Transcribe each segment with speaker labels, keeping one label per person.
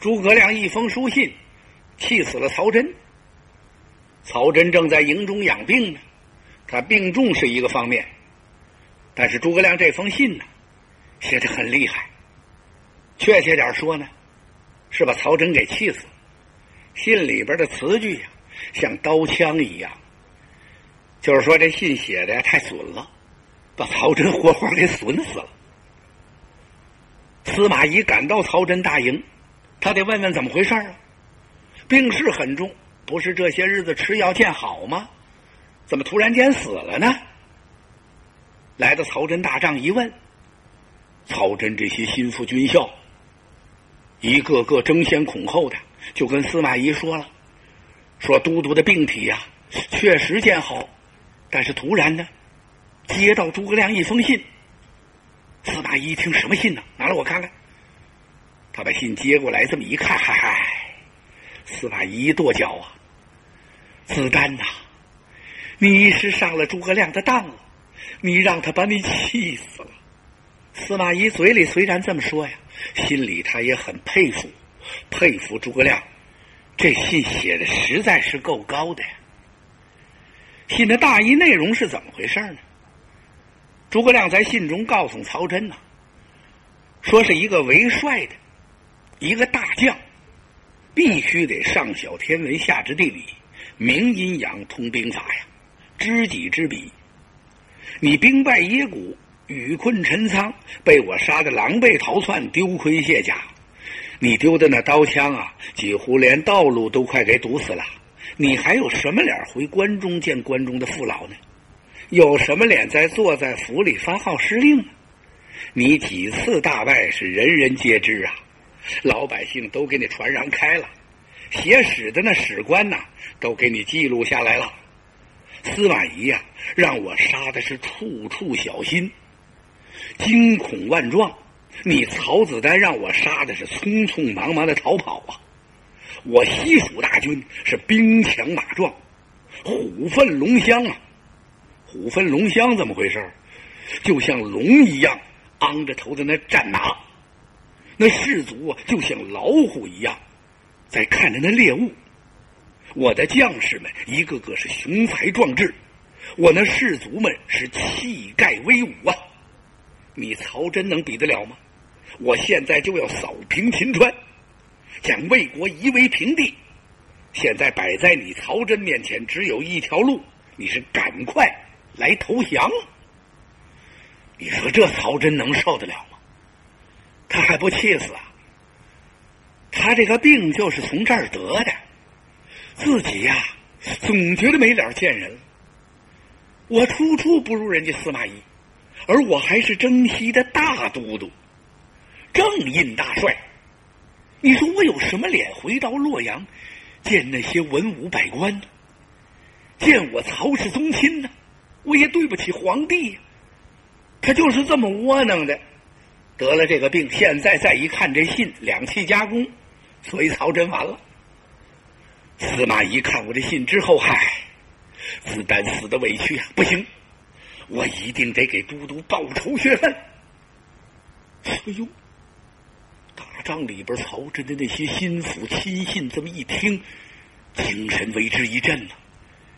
Speaker 1: 诸葛亮一封书信，气死了曹真。曹真正在营中养病呢，他病重是一个方面，但是诸葛亮这封信呢，写的很厉害。确切点说呢，是把曹真给气死。信里边的词句呀，像刀枪一样，就是说这信写的呀太损了，把曹真活活给损死了。司马懿赶到曹真大营。他得问问怎么回事啊？病势很重，不是这些日子吃药见好吗？怎么突然间死了呢？来到曹真大帐一问，曹真这些心腹军校一个个争先恐后的就跟司马懿说了，说都督的病体呀确实见好，但是突然呢接到诸葛亮一封信。司马懿一听什么信呢？拿来我看看。他把信接过来，这么一看，嗨嗨，司马懿一跺脚啊！子丹呐，你是上了诸葛亮的当了，你让他把你气死了。司马懿嘴里虽然这么说呀，心里他也很佩服，佩服诸葛亮，这信写的实在是够高的呀。信的大意内容是怎么回事呢？诸葛亮在信中告诉曹真呐，说是一个为帅的。一个大将必须得上晓天文，下知地理，明阴阳，通兵法呀，知己知彼。你兵败耶谷，雨困陈仓，被我杀的狼狈逃窜，丢盔卸甲。你丢的那刀枪啊，几乎连道路都快给堵死了。你还有什么脸回关中见关中的父老呢？有什么脸再坐在府里发号施令呢？你几次大败是人人皆知啊！老百姓都给你传扬开了，写史的那史官呐，都给你记录下来了。司马懿呀，让我杀的是处处小心，惊恐万状；你曹子丹让我杀的是匆匆忙忙的逃跑啊！我西蜀大军是兵强马壮，虎奋龙骧啊！虎奋龙骧怎么回事？就像龙一样昂着头的那战马。那士卒啊，就像老虎一样，在看着那猎物。我的将士们一个个是雄才壮志，我那士卒们是气概威武啊！你曹真能比得了吗？我现在就要扫平秦川，将魏国夷为平地。现在摆在你曹真面前，只有一条路，你是赶快来投降。你说这曹真能受得了？他还不气死啊！他这个病就是从这儿得的，自己呀总觉得没脸见人。我处处不如人家司马懿，而我还是征西的大都督，正印大帅。你说我有什么脸回到洛阳见那些文武百官？见我曹氏宗亲呢？我也对不起皇帝呀。他就是这么窝囊的。得了这个病，现在再一看这信，两气加工，所以曹真完了。司马懿看过这信之后，嗨，子丹死的委屈啊！不行，我一定得给都督报仇雪恨。哎呦，打仗里边曹真的那些心腹亲信这么一听，精神为之一振呐，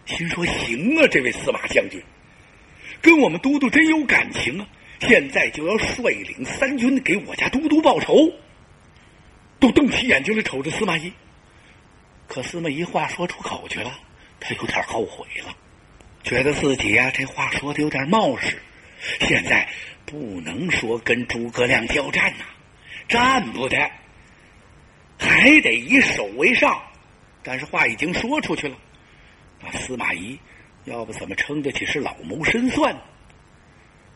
Speaker 1: 心说：行啊，这位司马将军，跟我们都督真有感情啊！现在就要率领三军给我家都督报仇，都瞪起眼睛来瞅着司马懿。可司马懿话说出口去了，他有点后悔了，觉得自己呀这话说的有点冒失。现在不能说跟诸葛亮交战呐，战不得，还得以守为上。但是话已经说出去了，那司马懿要不怎么称得起是老谋深算？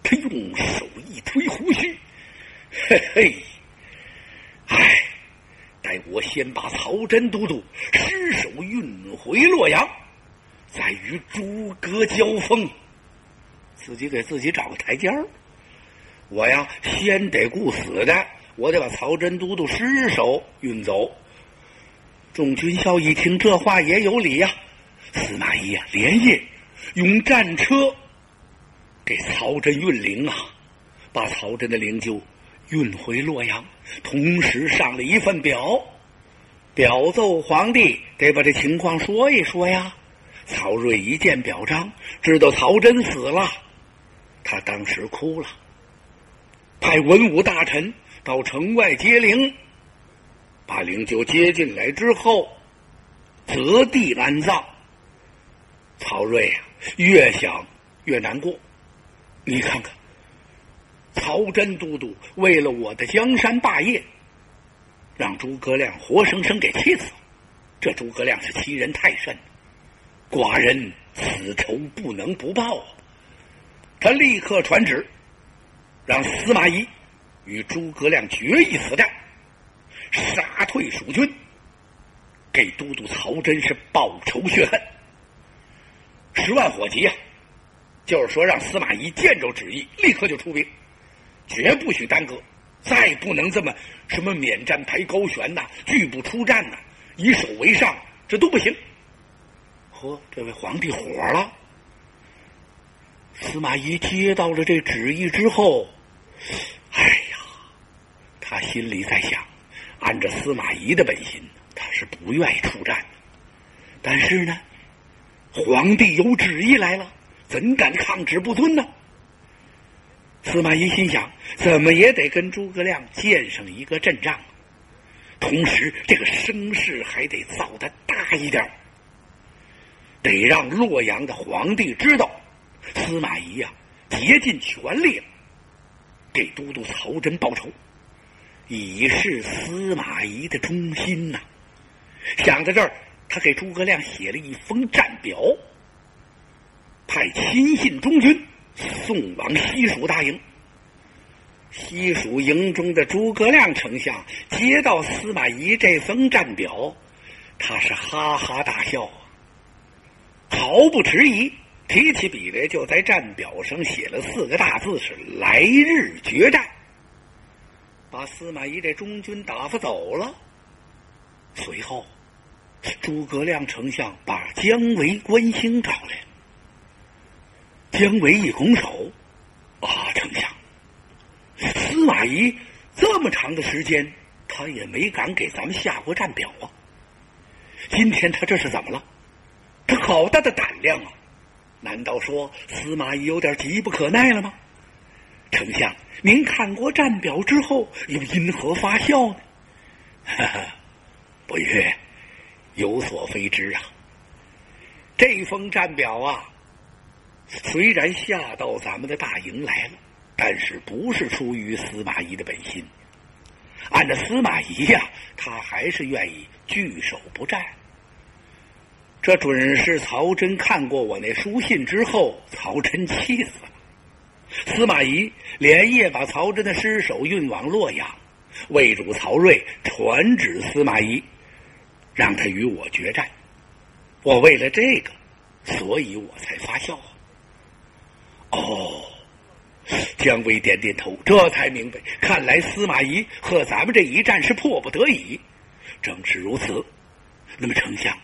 Speaker 1: 他用手一推胡须，嘿嘿，哎，待我先把曹真都督失手运回洛阳，再与诸葛交锋。自己给自己找个台阶儿。我呀，先得顾死的，我得把曹真都督失手运走。众军校一听这话也有理呀，司马懿呀，连夜用战车。给曹真运灵啊，把曹真的灵柩运回洛阳，同时上了一份表，表奏皇帝，得把这情况说一说呀。曹睿一见表彰，知道曹真死了，他当时哭了，派文武大臣到城外接灵，把灵柩接进来之后，择地安葬。曹睿啊，越想越难过。你看看，曹真都督为了我的江山霸业。让诸葛亮活生生给气死，这诸葛亮是欺人太甚，寡人此仇不能不报啊！他立刻传旨，让司马懿与诸葛亮决一死战，杀退蜀军，给都督曹真是报仇雪恨。十万火急呀！就是说，让司马懿见着旨意，立刻就出兵，绝不许耽搁。再不能这么什么免战牌高悬呐，拒不出战呐，以守为上，这都不行。呵，这位皇帝火了。司马懿接到了这旨意之后，哎呀，他心里在想，按照司马懿的本心，他是不愿意出战的。但是呢，皇帝有旨意来了，怎敢抗旨不遵呢？司马懿心想，怎么也得跟诸葛亮见上一个阵仗，同时这个声势还得造的大一点，得让洛阳的皇帝知道，司马懿呀竭尽全力给都督曹真报仇，以示司马懿的忠心呐。想到这儿，他给诸葛亮写了一封战表，派亲信中军。送往西蜀大营。西蜀营中的诸葛亮丞相接到司马懿这封战表，他是哈哈大笑，毫不迟疑，提起笔来就在战表上写了四个大字：是“来日决战”。把司马懿这中军打发走了。随后，诸葛亮丞相把姜维、关兴找来。姜维一拱手：“啊，丞相，司马懿这么长的时间，他也没敢给咱们下过战表啊。今天他这是怎么了？他好大的胆量啊！难道说司马懿有点急不可耐了吗？丞相，您看过战表之后，又因何发笑呢？哈哈，不悦，有所非知啊。这封战表啊。”虽然下到咱们的大营来了，但是不是出于司马懿的本心。按照司马懿呀，他还是愿意据守不战。这准是曹真看过我那书信之后，曹真气死了。司马懿连夜把曹真的尸首运往洛阳，魏主曹睿传旨司马懿，让他与我决战。我为了这个，所以我才发笑。哦，姜维点点头，这才明白，看来司马懿和咱们这一战是迫不得已。正是如此，那么丞相，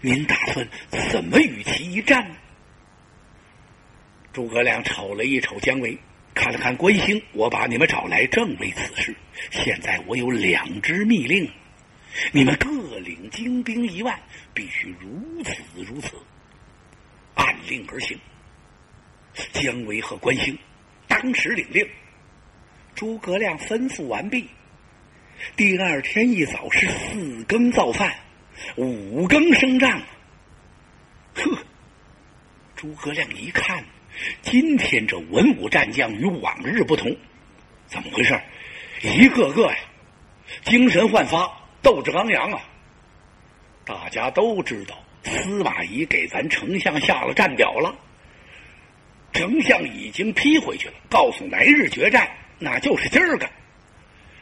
Speaker 1: 您打算怎么与其一战呢？诸葛亮瞅了一瞅姜维，看了看关兴，我把你们找来正为此事。现在我有两支密令，你们各领精兵一万，必须如此如此，按令而行。姜维和关兴当时领令，诸葛亮吩咐完毕。第二天一早是四更造饭，五更升帐。呵，诸葛亮一看，今天这文武战将与往日不同，怎么回事？一个个呀，精神焕发，斗志昂扬啊！大家都知道，司马懿给咱丞相下了战表了。丞相已经批回去了，告诉来日决战，那就是今儿个。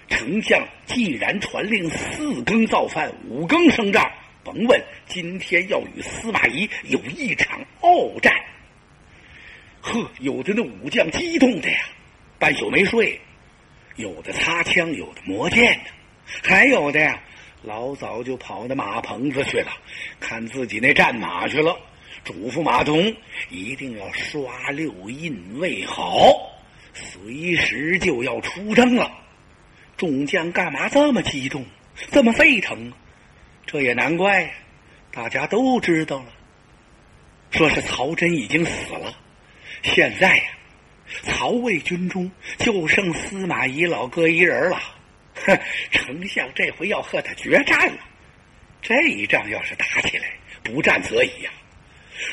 Speaker 1: 丞相既然传令四更造饭，五更升帐，甭问，今天要与司马懿有一场鏖战。呵，有的那武将激动的呀，半宿没睡；有的擦枪，有的磨剑呢；还有的呀，老早就跑到马棚子去了，看自己那战马去了。嘱咐马童一定要刷六印喂好，随时就要出征了。众将干嘛这么激动，这么沸腾？这也难怪，大家都知道了，说是曹真已经死了。现在呀，曹魏军中就剩司马懿老哥一人了。哼，丞相这回要和他决战了。这一仗要是打起来，不战则已呀，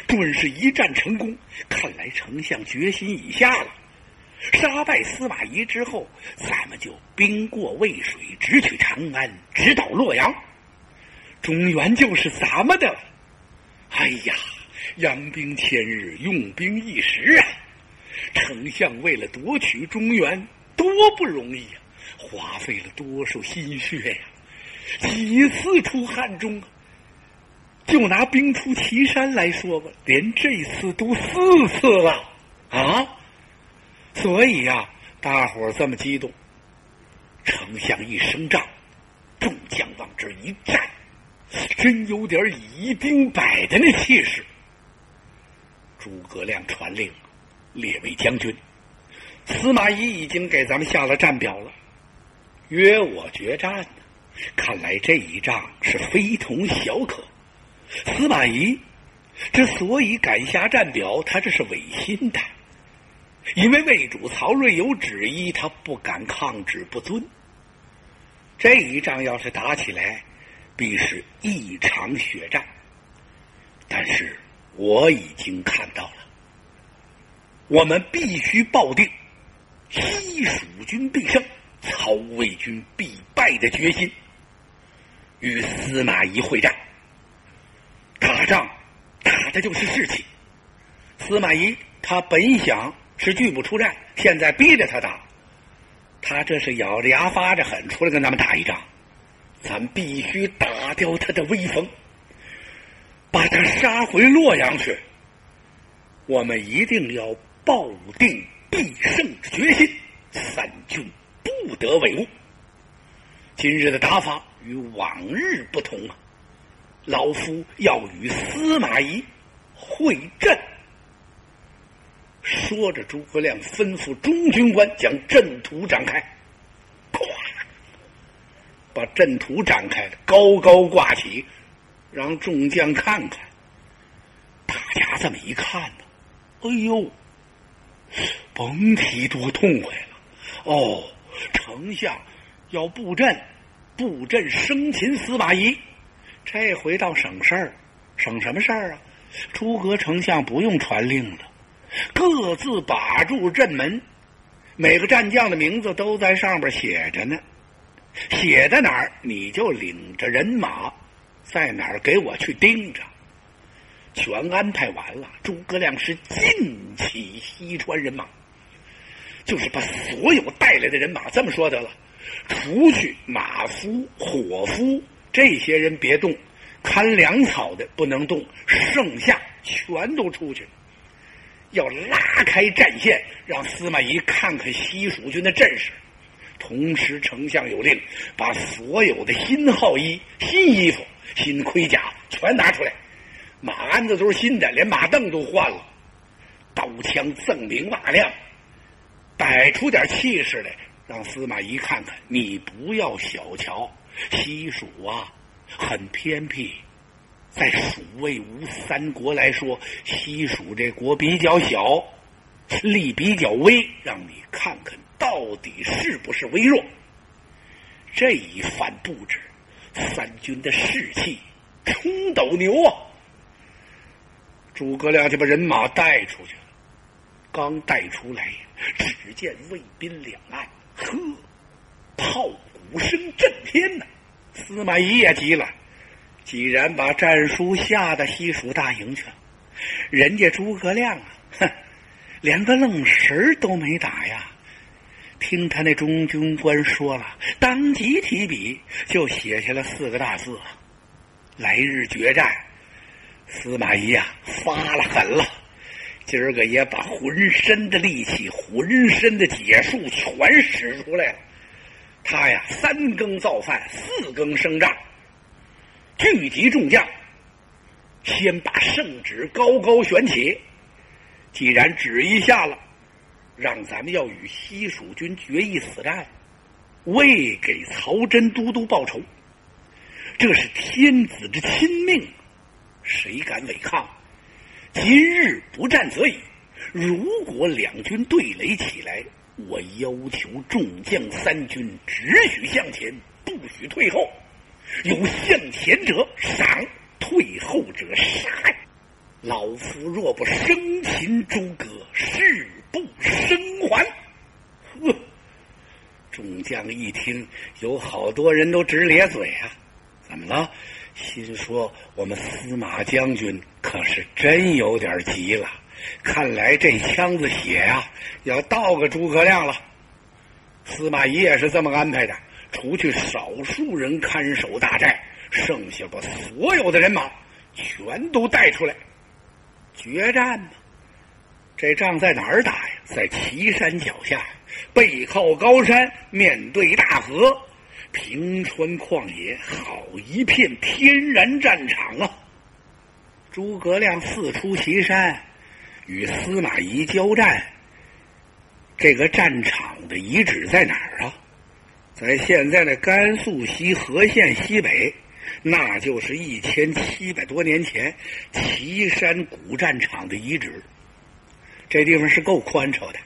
Speaker 1: 准是一战成功。看来丞相决心已下了。杀败司马懿之后，咱们就兵过渭水，直取长安，直捣洛阳。中原就是咱们的了。哎呀，养兵千日，用兵一时啊！丞相为了夺取中原，多不容易呀，花费了多少心血呀！几次出汉中啊！就拿兵出祁山来说吧，连这次都四次了啊！所以呀，大伙儿这么激动。丞相一声仗，众将往这一站，真有点以一兵百的那气势。诸葛亮传令，列位将军，司马懿已经给咱们下了战表了，约我决战。看来这一仗是非同小可。司马懿之所以敢下战表，他这是违心的，因为魏主曹睿有旨意，他不敢抗旨不遵。这一仗要是打起来，必是一场血战。但是我已经看到了，我们必须抱定西蜀军必胜、曹魏军必败的决心。与司马懿会战，仗打的就是士气。司马懿他本想是拒不出战，现在逼着他打，他这是咬着牙发着狠出来跟咱们打一仗，咱必须打掉他的威风，把他杀回洛阳去。我们一定要抱定必胜之决心，三军不得为误。今日的打法。与往日不同啊！老夫要与司马懿会阵。说着，诸葛亮吩咐中军官将阵图展开，咵，把阵图展开高高挂起，让众将看看。大家这么一看呢，哎呦，甭提多痛快了！哦，丞相要布阵。布阵生擒司马懿，这回倒省事儿，省什么事儿啊？诸葛丞相不用传令了，各自把住阵门，每个战将的名字都在上边写着呢，写在哪儿你就领着人马在哪儿给我去盯着。全安排完了，诸葛亮是尽起西川人马，就是把所有带来的人马这么说得了。除去马夫、伙夫这些人别动，看粮草的不能动，剩下全都出去。要拉开战线，让司马懿看看西蜀军的阵势。同时，丞相有令，把所有的新号衣、新衣服、新盔甲全拿出来，马鞍子都是新的，连马凳都换了，刀枪锃明瓦亮，摆出点气势来。让司马懿看看，你不要小瞧西蜀啊，很偏僻。在蜀魏吴三国来说，西蜀这国比较小，力比较微。让你看看到底是不是微弱。这一番布置，三军的士气冲斗牛啊！诸葛亮就把人马带出去了。刚带出来，只见魏兵两岸。呵，炮鼓声震天呐！司马懿也急了，既然把战书下到西蜀大营去了，人家诸葛亮啊，哼，连个愣神都没打呀！听他那中军官说了，当即提笔就写下了四个大字：“来日决战。”司马懿呀，发了狠了。今儿个也把浑身的力气、浑身的解数全使出来了。他呀，三更造饭，四更升帐，聚集众将，先把圣旨高高悬起。既然旨意下了，让咱们要与西蜀军决一死战，为给曹真都督报仇。这是天子之亲命，谁敢违抗？今日不战则已。如果两军对垒起来，我要求众将三军只许向前，不许退后。有向前者赏，退后者杀。老夫若不生擒诸葛，誓不生还。呵！众将一听，有好多人都直咧嘴啊！怎么了？心说我们司马将军可是真有点急了。看来这枪子血呀，要倒个诸葛亮了。司马懿也是这么安排的，除去少数人看守大寨，剩下把所有的人马全都带出来决战呢。这仗在哪儿打呀？在岐山脚下，背靠高山，面对大河，平川旷野，好一片天然战场啊！诸葛亮四出岐山。与司马懿交战，这个战场的遗址在哪儿啊？在现在的甘肃西和县西北，那就是一千七百多年前岐山古战场的遗址。这地方是够宽敞的。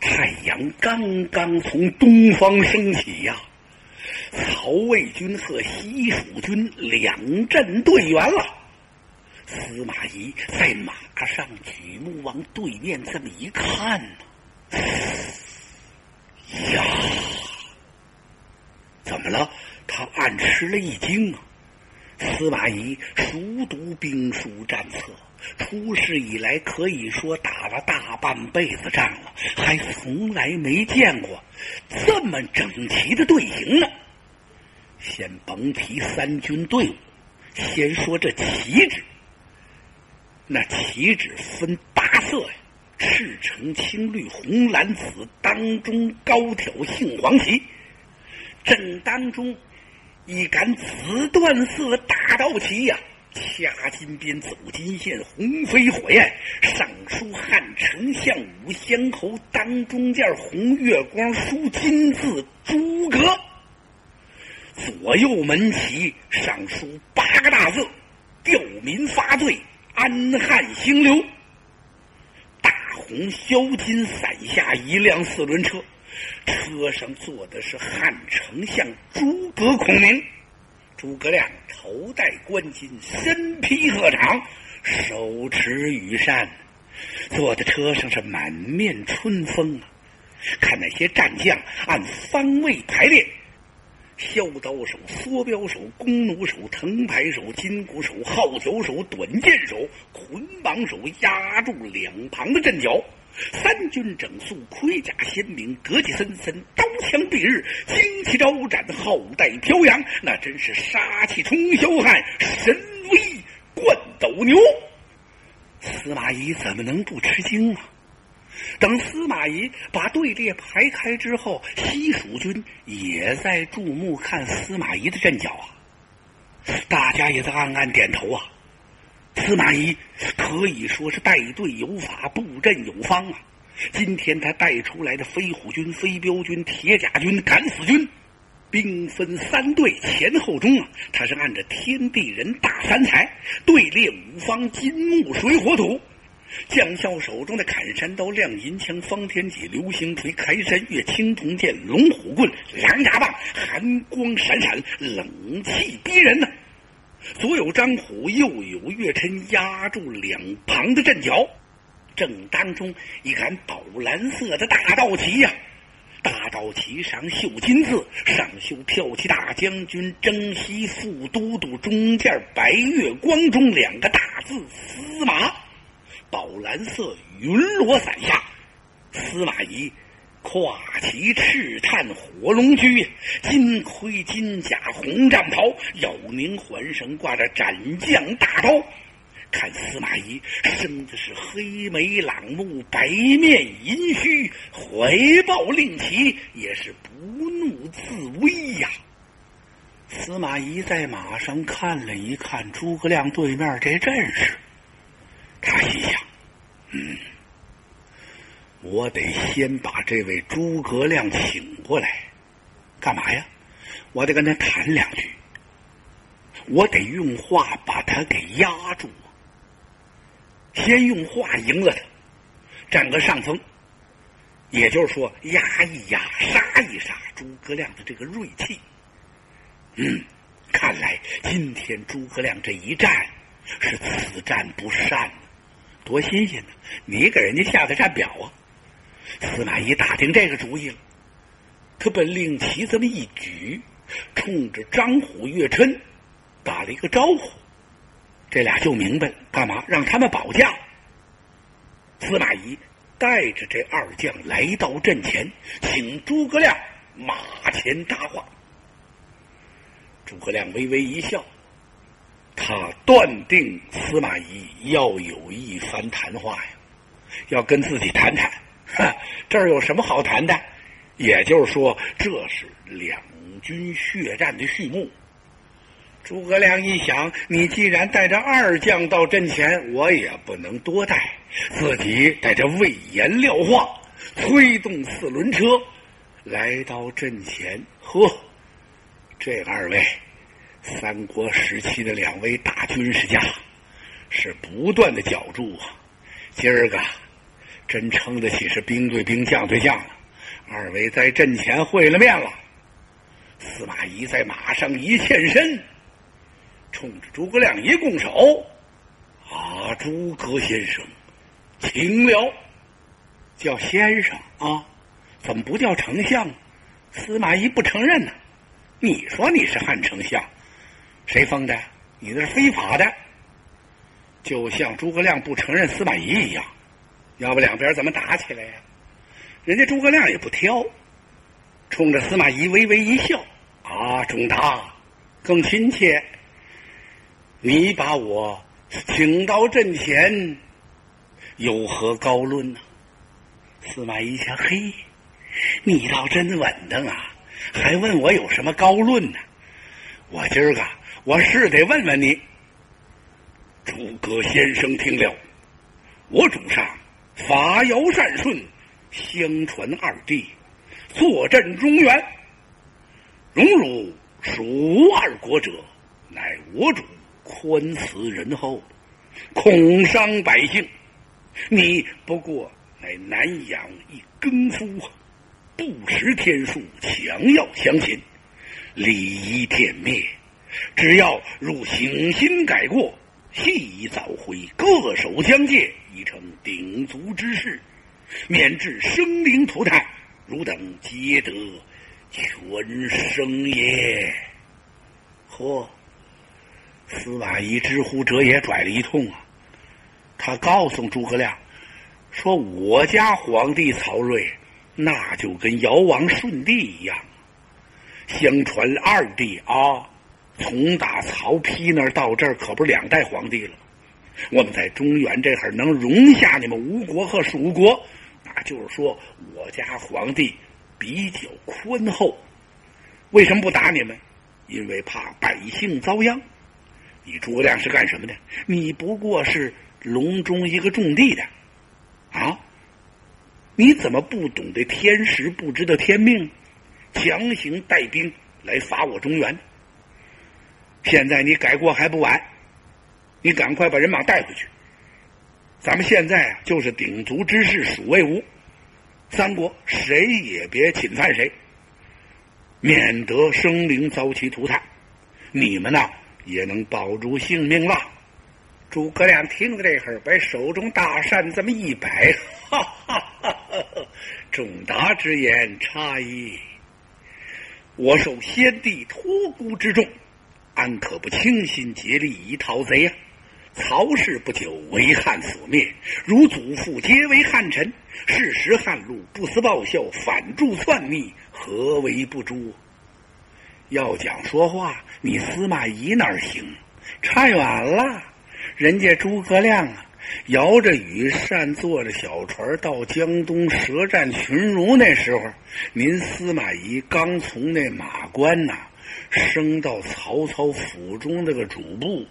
Speaker 1: 太阳刚刚从东方升起呀，曹魏军和西蜀军两阵对圆了。司马懿在马上举目往对面这么一看呢，呀，怎么了？他暗吃了一惊啊！司马懿熟读兵书战策，出世以来可以说打了大半辈子仗了，还从来没见过这么整齐的队形呢。先甭提三军队伍，先说这旗帜。那旗帜分八色呀，赤橙青绿红蓝紫，当中高挑杏黄旗。正当中一杆紫缎色大道旗呀，掐金边走金线，红飞火焰，上书汉丞相武乡侯，当中间红月光，书金字诸葛。左右门旗上书八个大字：吊民发罪。安汉兴刘，大红镶金伞下一辆四轮车，车上坐的是汉丞相诸葛孔明。诸葛亮头戴冠巾，身披鹤氅，手持羽扇，坐在车上是满面春风啊！看那些战将按方位排列。削刀手、缩镖手、弓弩手、藤牌手、金箍手、号角手、短剑手、捆绑手压住两旁的阵脚，三军整肃，盔甲鲜明，德气森森，刀枪蔽日，旌旗招展，号带飘扬，那真是杀气冲霄汉，神威冠斗牛。司马懿怎么能不吃惊啊？等司马懿把队列排开之后，西蜀军也在注目看司马懿的阵脚啊！大家也在暗暗点头啊！司马懿可以说是带队有法，布阵有方啊！今天他带出来的飞虎军、飞镖军、铁甲军、敢死军，兵分三队，前后中啊，他是按着天地人大三才队列五方，金木水火土。将校手中的砍山刀、亮银枪、方天戟、流星锤、开山月、青铜剑、龙虎棍、狼牙棒，寒光闪闪，冷气逼人呢。左有张虎，右有岳琛压住两旁的阵脚。正当中一杆宝蓝色的大道旗呀，大道旗上绣金字，上绣“骠骑大将军征西副都督”，中间白月光中两个大字“司马”。宝蓝色云罗伞下，司马懿跨骑赤炭火龙驹，金盔金甲红战袍，腰拧环绳挂着斩将大刀。看司马懿生的是黑眉朗目，白面银须，怀抱令旗，也是不怒自威呀。司马懿在马上看了一看诸葛亮对面这阵势。他心想：“嗯，我得先把这位诸葛亮请过来，干嘛呀？我得跟他谈两句。我得用话把他给压住，先用话赢了他，占个上风。也就是说，压一压，杀一杀诸葛亮的这个锐气。嗯，看来今天诸葛亮这一战是此战不善，多新鲜呢！你给人家下的战表啊？司马懿打定这个主意了，他本令旗这么一举，冲着张虎、岳琛打了一个招呼。这俩就明白，干嘛让他们保驾？司马懿带着这二将来到阵前，请诸葛亮马前搭话。诸葛亮微微一笑，他断定司马懿要有一番谈话呀，要跟自己谈谈。哈，这儿有什么好谈的？也就是说，这是两军血战的序幕。诸葛亮一想，你既然带着二将到阵前，我也不能多带，自己带着魏延、廖化，推动四轮车来到阵前。呵，这二位三国时期的两位大军事家，是不断的角逐啊。今儿个。真称得起是兵对兵，将对将了。二位在阵前会了面了。司马懿在马上一欠身，冲着诸葛亮一拱手：“啊，诸葛先生，请了。”叫先生啊，怎么不叫丞相？司马懿不承认呢。你说你是汉丞相，谁封的？你那是非法的。就像诸葛亮不承认司马懿一样。要不两边怎么打起来呀？人家诸葛亮也不挑，冲着司马懿微微一笑：“啊，仲达，更亲切。你把我请到阵前，有何高论呢？”司马懿想：“嘿，你倒真稳当啊，还问我有什么高论呢？我今儿个我是得问问你。”诸葛先生听了，我主上。法尧善顺，相传二帝坐镇中原，荣辱属二国者，乃我主宽慈仁厚，恐伤百姓。你不过乃南阳一耕夫，不识天数，强要强秦，礼仪天灭。只要汝醒心改过。细早回，各守疆界，已成鼎足之势，免致生灵涂炭。汝等皆得全生也。呵，司马懿知乎者也，拽了一通啊！他告诉诸葛亮说：“我家皇帝曹睿，那就跟尧王舜帝一样，相传二帝啊。”从打曹丕那儿到这儿，可不是两代皇帝了。我们在中原这会儿能容下你们吴国和蜀国，那就是说我家皇帝比较宽厚。为什么不打你们？因为怕百姓遭殃。你诸葛亮是干什么的？你不过是隆中一个种地的，啊？你怎么不懂得天时，不知道天命，强行带兵来伐我中原？现在你改过还不晚，你赶快把人马带回去。咱们现在啊，就是鼎足之势，蜀魏吴三国，谁也别侵犯谁，免得生灵遭其涂炭。你们呢，也能保住性命了。诸葛亮听到这会儿，把手中大扇这么一摆，哈哈哈哈！仲达之言差矣，我受先帝托孤之重。安可不倾心竭力以讨贼呀？曹氏不久为汉所灭，如祖父皆为汉臣，事时汉路不思报效，反助篡逆，何为不诛？要讲说话，你司马懿哪儿行？差远了，人家诸葛亮啊，摇着羽扇，坐着小船到江东舌战群儒。那时候，您司马懿刚从那马关呐。升到曹操府中那个主簿，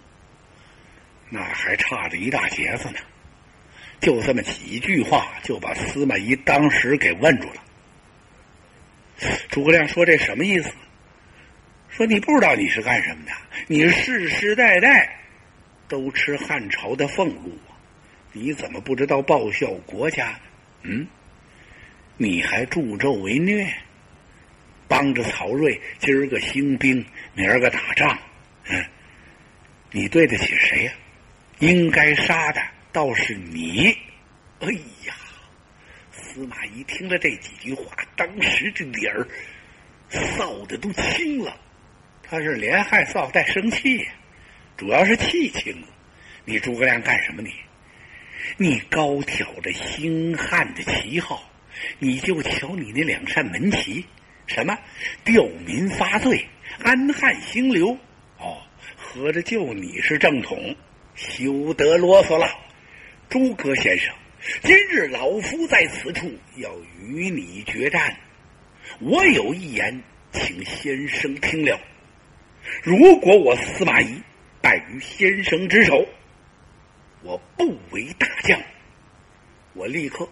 Speaker 1: 那还差着一大截子呢。就这么几句话，就把司马懿当时给问住了。诸葛亮说：“这什么意思？说你不知道你是干什么的？你世世代代都吃汉朝的俸禄啊，你怎么不知道报效国家？嗯，你还助纣为虐，帮着曹睿今儿个兴兵，明儿个打仗，嗯，你对得起谁呀？应该杀的倒是你。哎呀，司马懿听了这几句话，当时这脸儿臊的都青了。他是连害臊带生气，主要是气青了。你诸葛亮干什么？你，你高挑着兴汉的旗号，你就瞧你那两扇门旗，什么吊民发罪，安汉兴刘。哦，合着就你是正统，休得啰嗦了，诸葛先生，今日老夫在此处要与你决战，我有一言，请先生听了。如果我司马懿败于先生之手，我不为大将，我立刻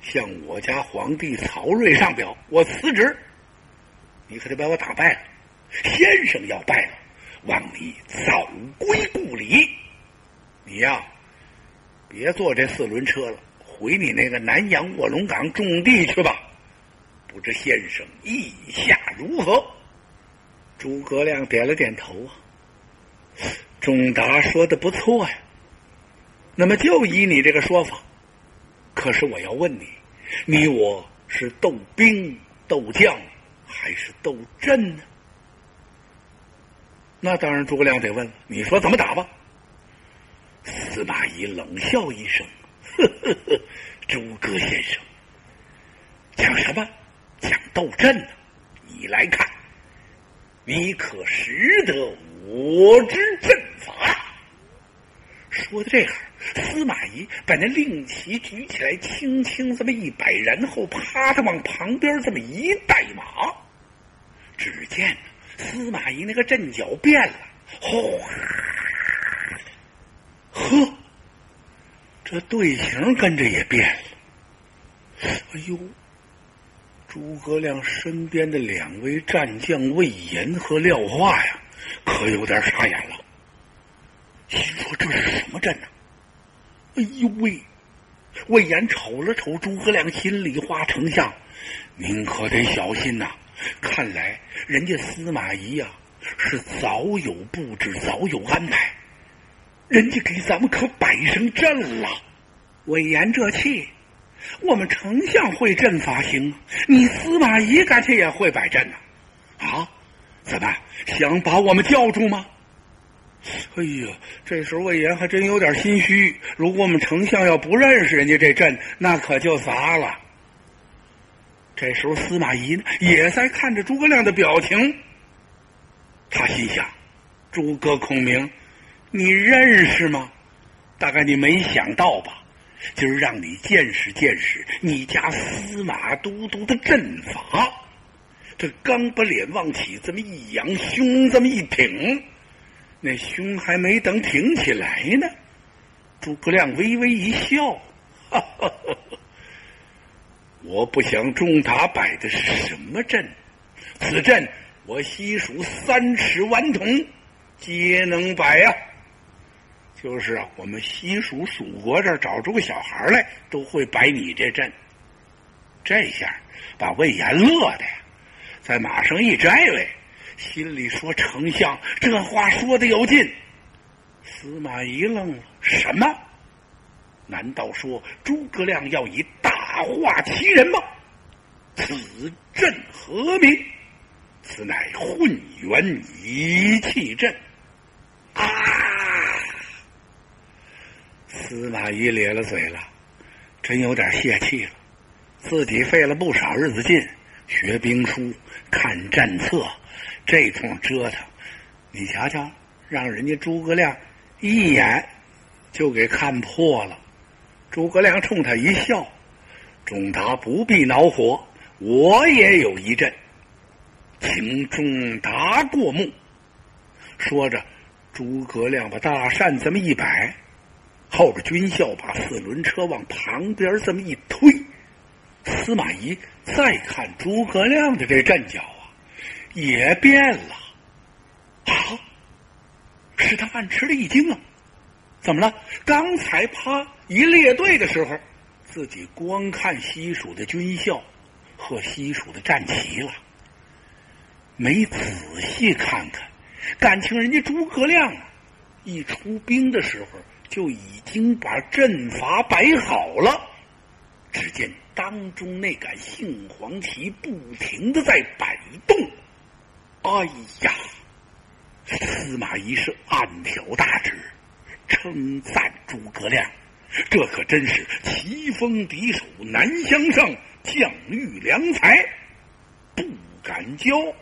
Speaker 1: 向我家皇帝曹睿上表，我辞职。你可得把我打败了，先生要败了，望你早归故里。你呀，别坐这四轮车了，回你那个南阳卧龙岗种地去吧。不知先生意下如何？诸葛亮点了点头啊，钟达说的不错呀。那么就依你这个说法，可是我要问你，你我是斗兵斗将，还是斗阵呢？那当然，诸葛亮得问，你说怎么打吧？司马懿冷笑一声：“呵呵呵，诸葛先生，讲什么？讲斗阵呢？你来看。”你可识得我之阵法？说的这儿，司马懿把那令旗举起来，轻轻这么一摆，然后啪的往旁边这么一带马。只见司马懿那个阵脚变了，哗！呵，这队形跟着也变了。哎呦！诸葛亮身边的两位战将魏延和廖化呀，可有点傻眼了，心说这是什么阵呢？哎呦喂！魏延瞅了瞅诸葛亮，心里话：丞相，您可得小心呐！看来人家司马懿呀，是早有布置，早有安排，人家给咱们可摆上阵了。魏延这气。我们丞相会阵法行，你司马懿干脆也会摆阵呢？啊？怎么想把我们叫住吗？哎呀，这时候魏延还真有点心虚。如果我们丞相要不认识人家这阵，那可就砸了。这时候司马懿呢，也在看着诸葛亮的表情。他心想：诸葛孔明，你认识吗？大概你没想到吧。今儿让你见识见识你家司马都督的阵法。这刚把脸往起这么一扬，胸这么一挺，那胸还没等挺起来呢，诸葛亮微微一笑：“哈哈哈我不想钟达摆的是什么阵，此阵我西蜀三尺顽童皆能摆呀。”就是啊，我们西蜀蜀国这儿找出个小孩来，都会摆你这阵。这下把魏延乐的呀，在马上一摘来，心里说：“丞相这话说的有劲。”司马懿愣了：“什么？难道说诸葛亮要以大话欺人吗？此阵何名？此乃混元一气阵。”啊！司马懿咧了嘴了，真有点泄气了。自己费了不少日子劲学兵书、看战策，这通折腾，你瞧瞧，让人家诸葛亮一眼就给看破了。诸葛亮冲他一笑：“钟达不必恼火，我也有一阵，请钟达过目。”说着，诸葛亮把大扇这么一摆。后边军校把四轮车往旁边这么一推，司马懿再看诸葛亮的这阵脚啊，也变了。他暗吃了一惊啊！怎么了？刚才啪一列队的时候，自己光看西蜀的军校和西蜀的战旗了，没仔细看看，感情人家诸葛亮啊，一出兵的时候就已经把阵法摆好了。只见当中那杆杏黄旗不停的在摆动，哎呀！司马懿是暗挑大指，称赞诸葛亮，这可真是棋逢敌手难相胜，将遇良才不敢骄。